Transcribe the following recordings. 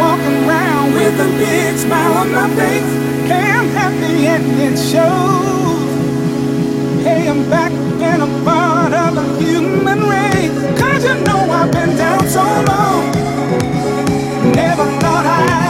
walk around with a big smile on my face. Hey, I'm happy and it shows. Hey, I'm back and I'm part of the human race. Cause you know I've been down so long. Never thought I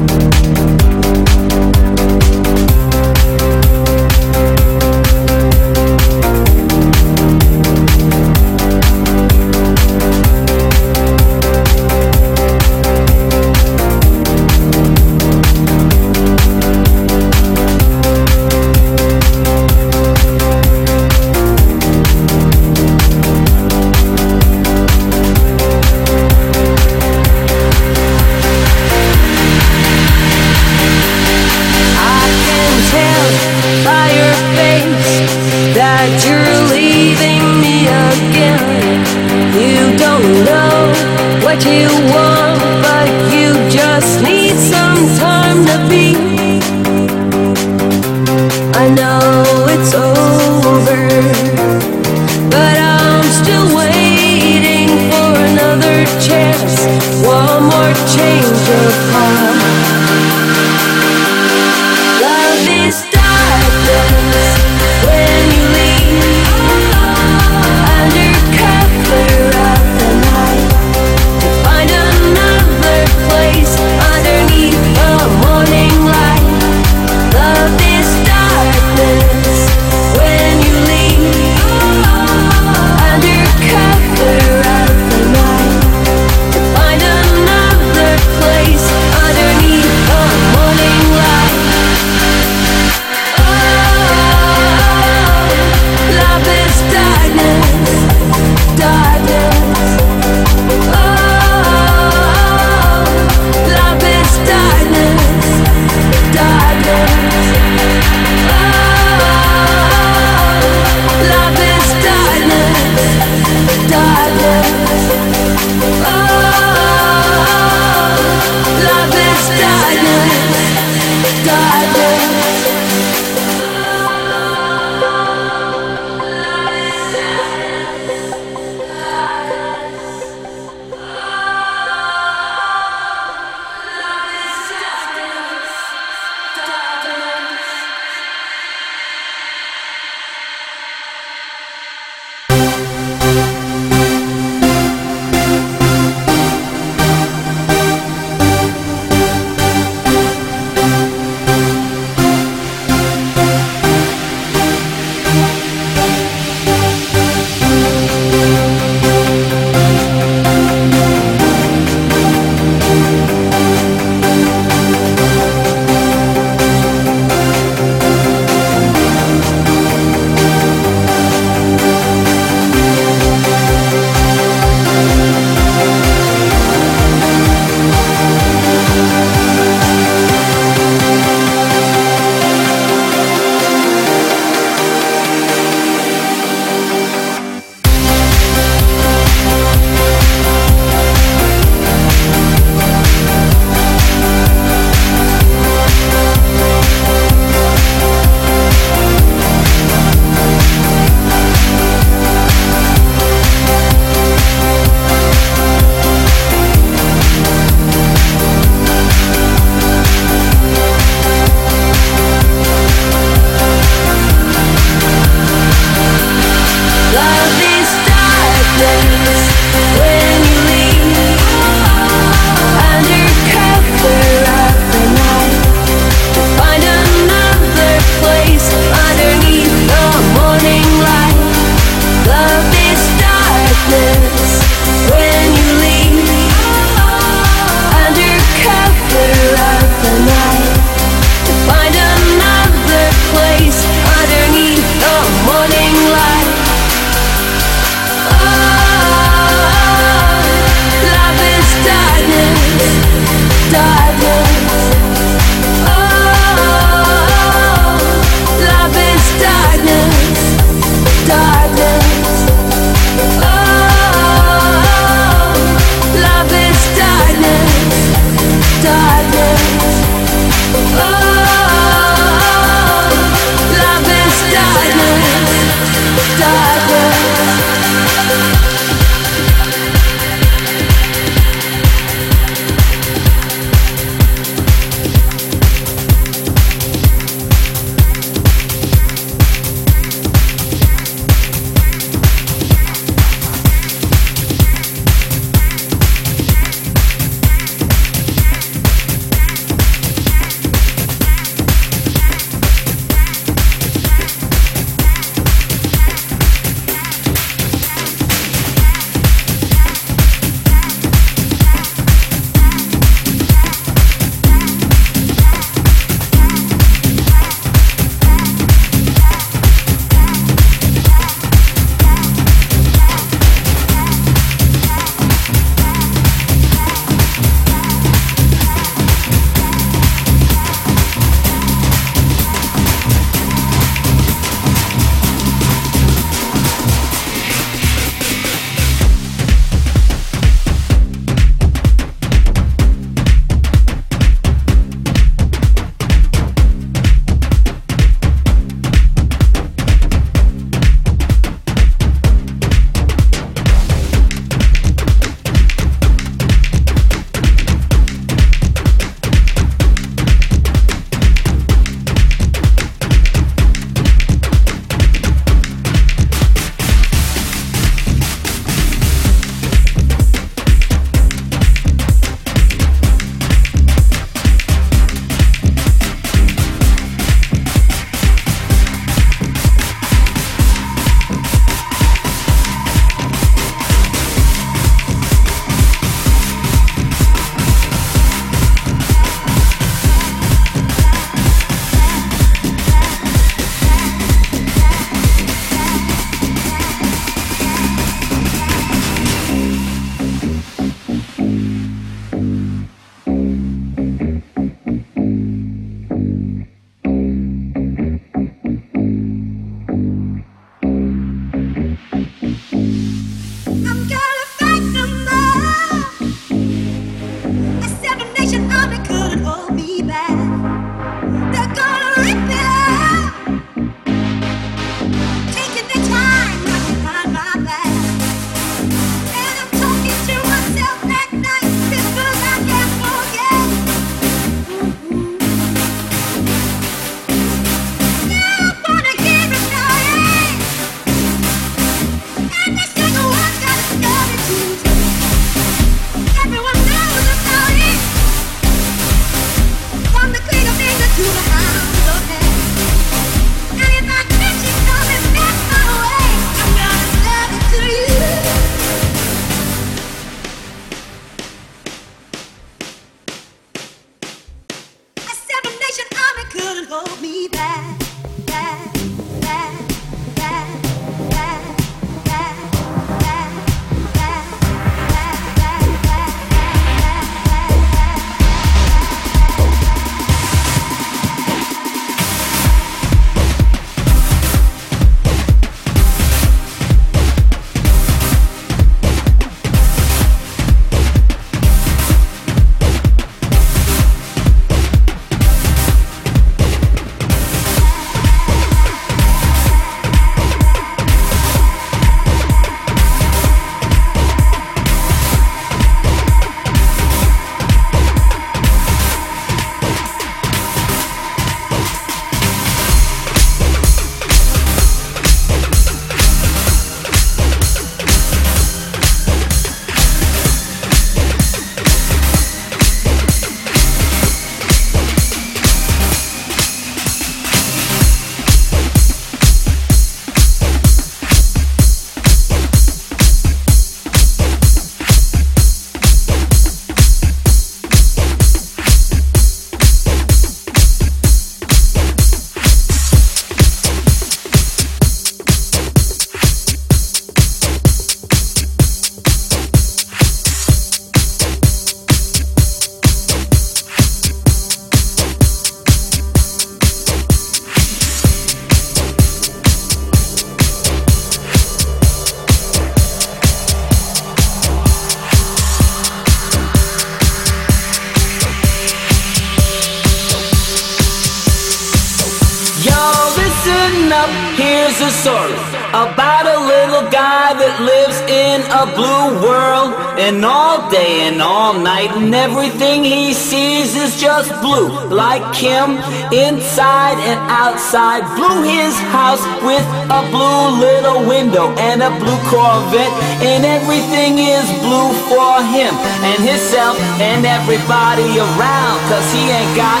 night and everything he sees is just blue like him inside and outside. Blue his house with a blue little window and a blue corvette and everything is blue for him and himself and everybody around cause he ain't got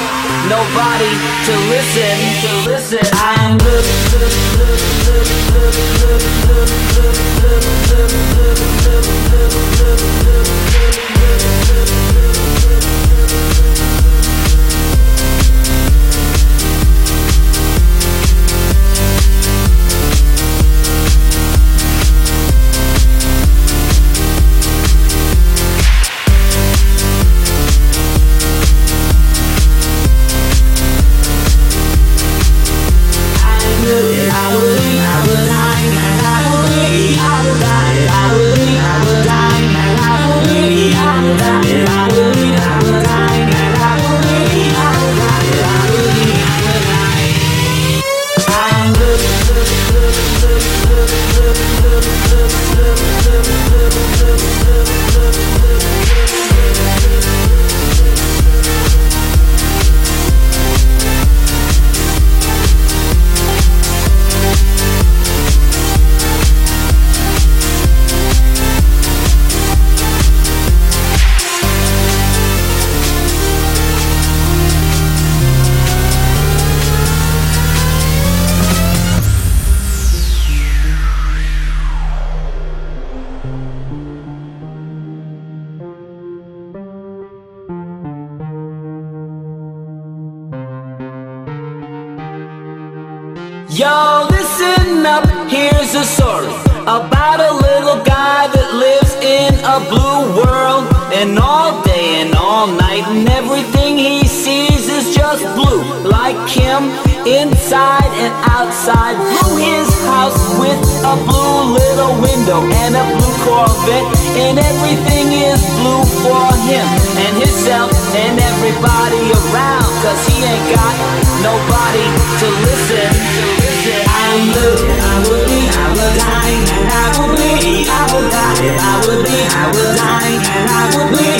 nobody to listen to listen. I'm blue, blue, blue, blue him inside and outside. Blue his house with a blue little window and a blue Corvette. And everything is blue for him and himself and everybody around. Cause he ain't got nobody to listen I'm blue, I would be, I would die, and I would be, I would die, I would be, I would die, and I would be.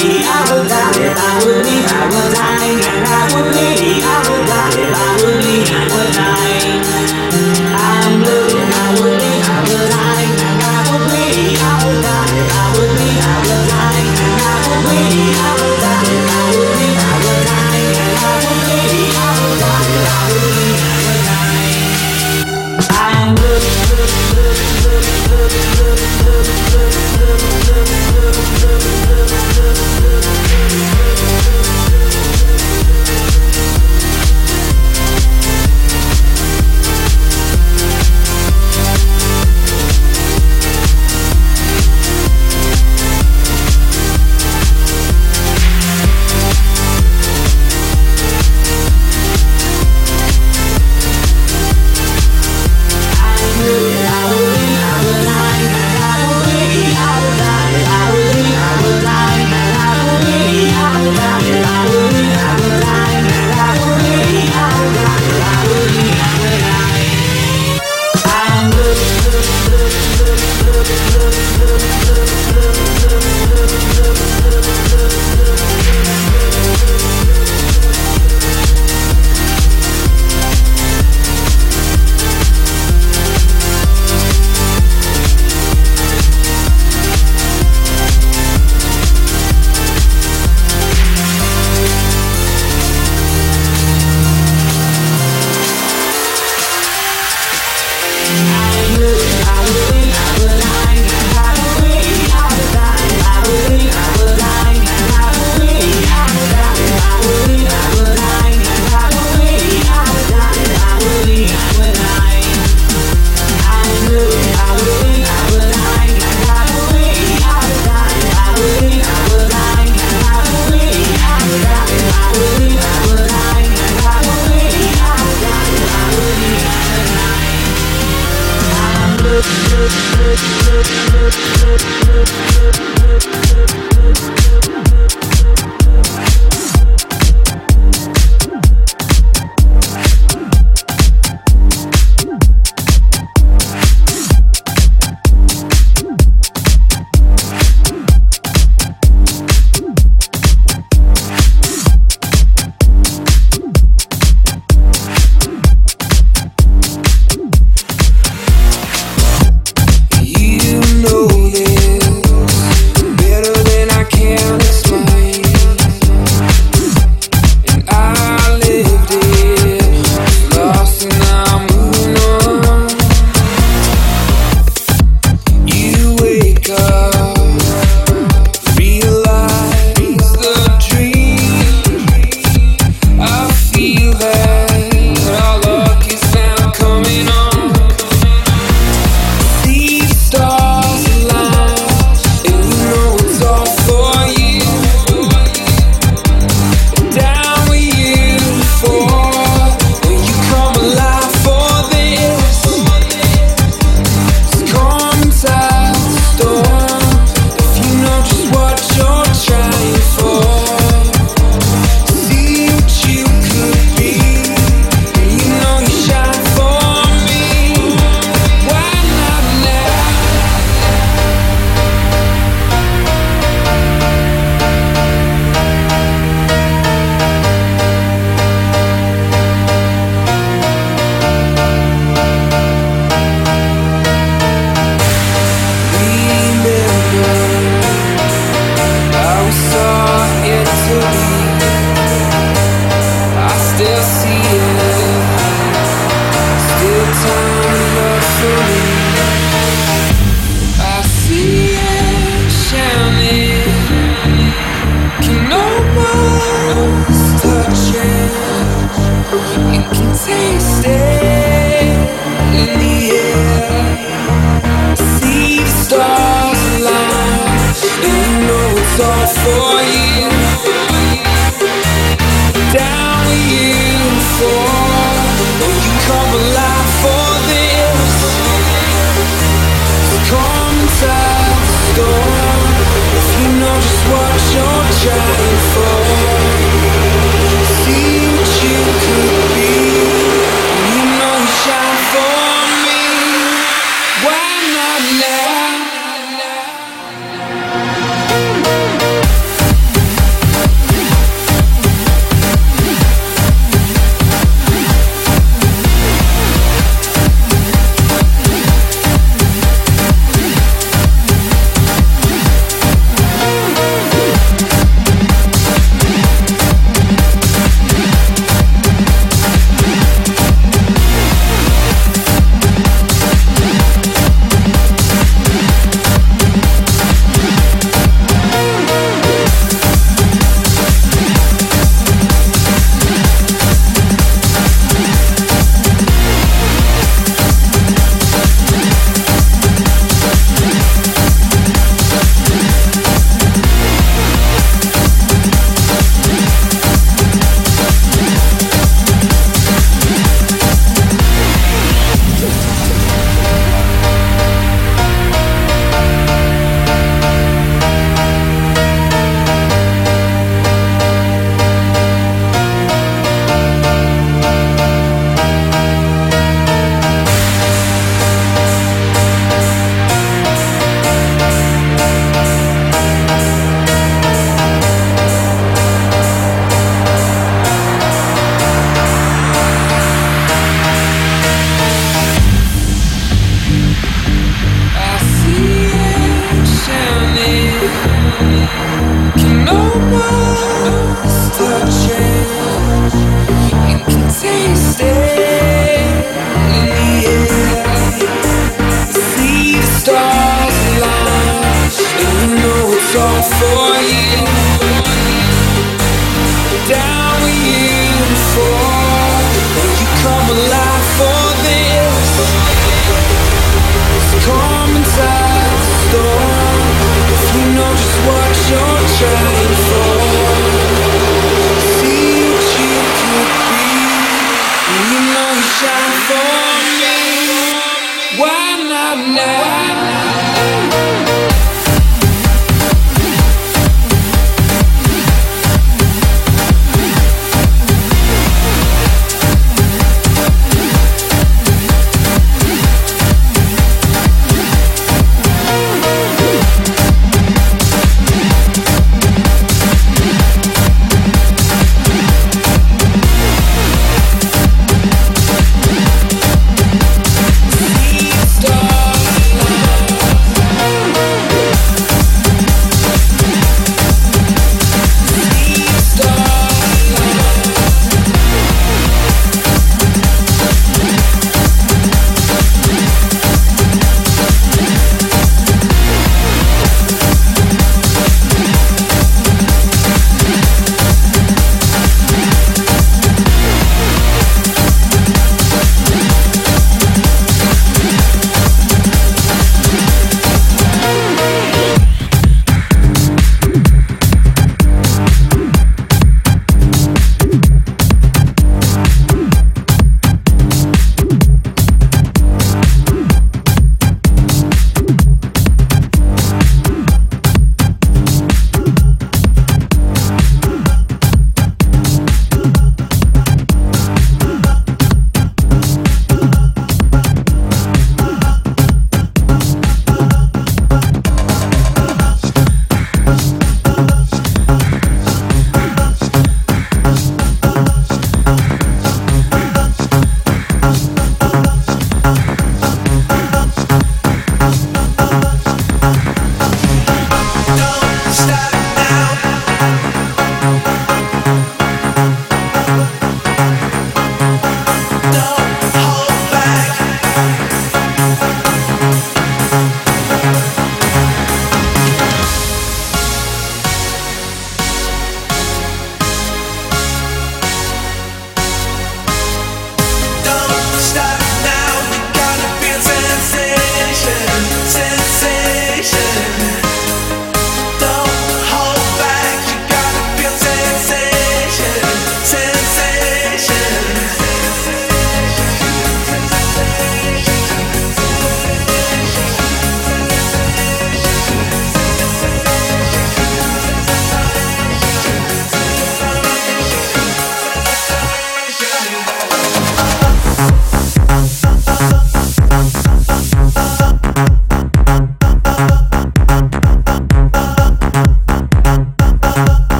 now.